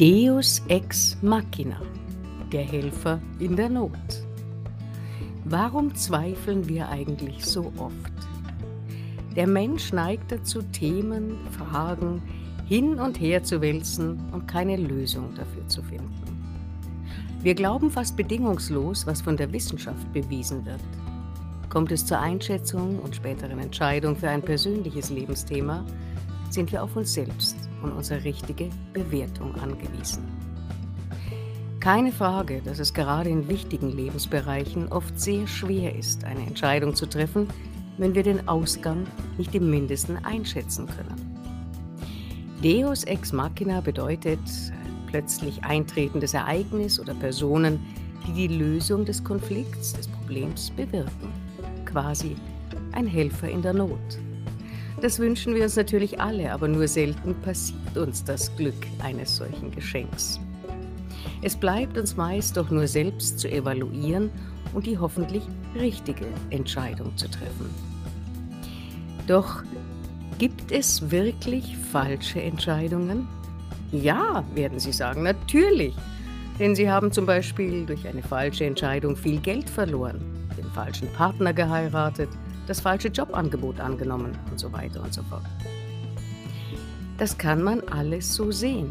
Deus ex machina, der Helfer in der Not. Warum zweifeln wir eigentlich so oft? Der Mensch neigt dazu, Themen, Fragen hin und her zu wälzen und keine Lösung dafür zu finden. Wir glauben fast bedingungslos, was von der Wissenschaft bewiesen wird. Kommt es zur Einschätzung und späteren Entscheidung für ein persönliches Lebensthema, sind wir auf uns selbst und unsere richtige Bewertung angewiesen. Keine Frage, dass es gerade in wichtigen Lebensbereichen oft sehr schwer ist, eine Entscheidung zu treffen, wenn wir den Ausgang nicht im mindesten einschätzen können. Deus ex machina bedeutet ein plötzlich eintretendes Ereignis oder Personen, die die Lösung des Konflikts, des Problems bewirken. Quasi ein Helfer in der Not. Das wünschen wir uns natürlich alle, aber nur selten passiert uns das Glück eines solchen Geschenks. Es bleibt uns meist doch nur selbst zu evaluieren und die hoffentlich richtige Entscheidung zu treffen. Doch gibt es wirklich falsche Entscheidungen? Ja, werden Sie sagen, natürlich. Denn Sie haben zum Beispiel durch eine falsche Entscheidung viel Geld verloren, den falschen Partner geheiratet, das falsche Jobangebot angenommen und so weiter und so fort. Das kann man alles so sehen.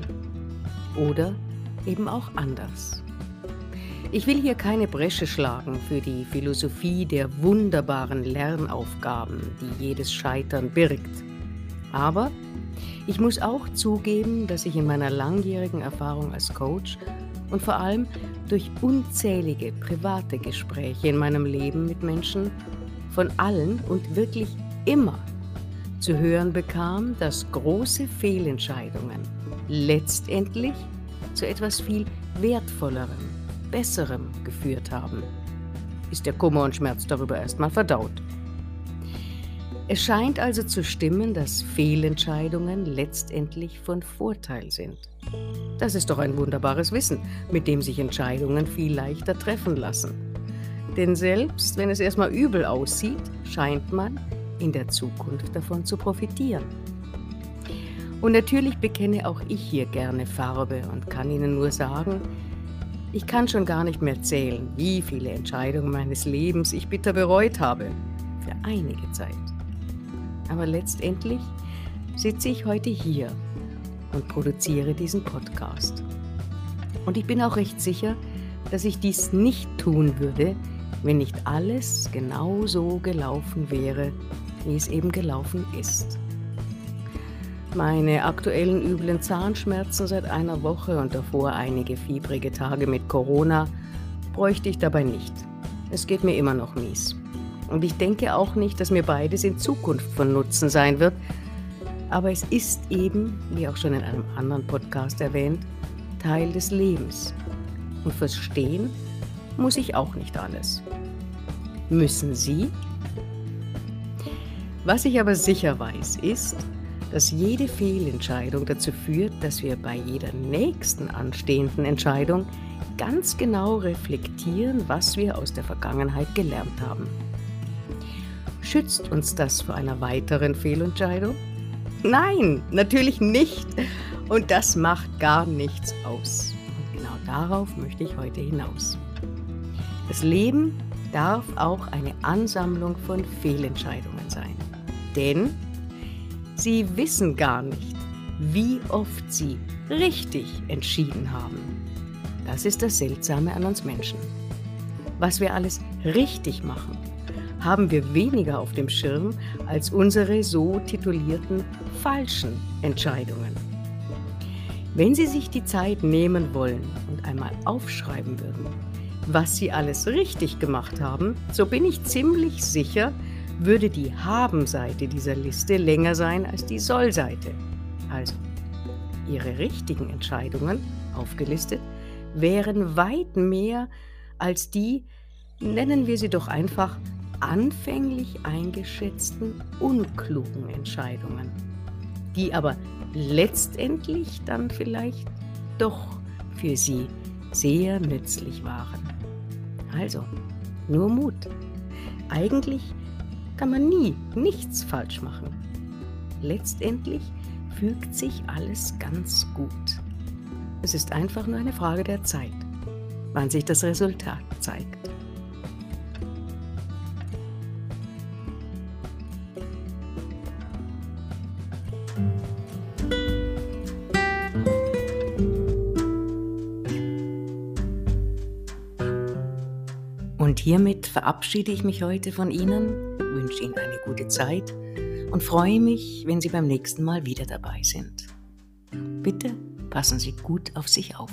Oder eben auch anders. Ich will hier keine Bresche schlagen für die Philosophie der wunderbaren Lernaufgaben, die jedes Scheitern birgt. Aber ich muss auch zugeben, dass ich in meiner langjährigen Erfahrung als Coach und vor allem durch unzählige private Gespräche in meinem Leben mit Menschen von allen und wirklich immer zu hören bekam, dass große Fehlentscheidungen letztendlich zu etwas viel Wertvollerem, Besserem geführt haben. Ist der Kummer und Schmerz darüber erstmal verdaut. Es scheint also zu stimmen, dass Fehlentscheidungen letztendlich von Vorteil sind. Das ist doch ein wunderbares Wissen, mit dem sich Entscheidungen viel leichter treffen lassen. Denn selbst wenn es erstmal übel aussieht, scheint man in der Zukunft davon zu profitieren. Und natürlich bekenne auch ich hier gerne Farbe und kann Ihnen nur sagen, ich kann schon gar nicht mehr zählen, wie viele Entscheidungen meines Lebens ich bitter bereut habe. Für einige Zeit. Aber letztendlich sitze ich heute hier und produziere diesen Podcast. Und ich bin auch recht sicher, dass ich dies nicht tun würde, wenn nicht alles genau so gelaufen wäre, wie es eben gelaufen ist. Meine aktuellen üblen Zahnschmerzen seit einer Woche und davor einige fiebrige Tage mit Corona bräuchte ich dabei nicht. Es geht mir immer noch mies. Und ich denke auch nicht, dass mir beides in Zukunft von Nutzen sein wird. Aber es ist eben, wie auch schon in einem anderen Podcast erwähnt, Teil des Lebens. Und verstehen muss ich auch nicht alles. Müssen Sie? Was ich aber sicher weiß, ist, dass jede Fehlentscheidung dazu führt, dass wir bei jeder nächsten anstehenden Entscheidung ganz genau reflektieren, was wir aus der Vergangenheit gelernt haben. Schützt uns das vor einer weiteren Fehlentscheidung? Nein, natürlich nicht. Und das macht gar nichts aus. Und genau darauf möchte ich heute hinaus. Das Leben darf auch eine Ansammlung von Fehlentscheidungen sein. Denn sie wissen gar nicht, wie oft sie richtig entschieden haben. Das ist das Seltsame an uns Menschen. Was wir alles richtig machen, haben wir weniger auf dem Schirm als unsere so titulierten falschen Entscheidungen. Wenn Sie sich die Zeit nehmen wollen und einmal aufschreiben würden, was sie alles richtig gemacht haben, so bin ich ziemlich sicher, würde die Haben-Seite dieser Liste länger sein als die Soll-Seite. Also, ihre richtigen Entscheidungen, aufgelistet, wären weit mehr als die, nennen wir sie doch einfach, anfänglich eingeschätzten unklugen Entscheidungen, die aber letztendlich dann vielleicht doch für sie sehr nützlich waren. Also, nur Mut. Eigentlich kann man nie nichts falsch machen. Letztendlich fügt sich alles ganz gut. Es ist einfach nur eine Frage der Zeit, wann sich das Resultat zeigt. Und hiermit verabschiede ich mich heute von Ihnen, wünsche Ihnen eine gute Zeit und freue mich, wenn Sie beim nächsten Mal wieder dabei sind. Bitte passen Sie gut auf sich auf.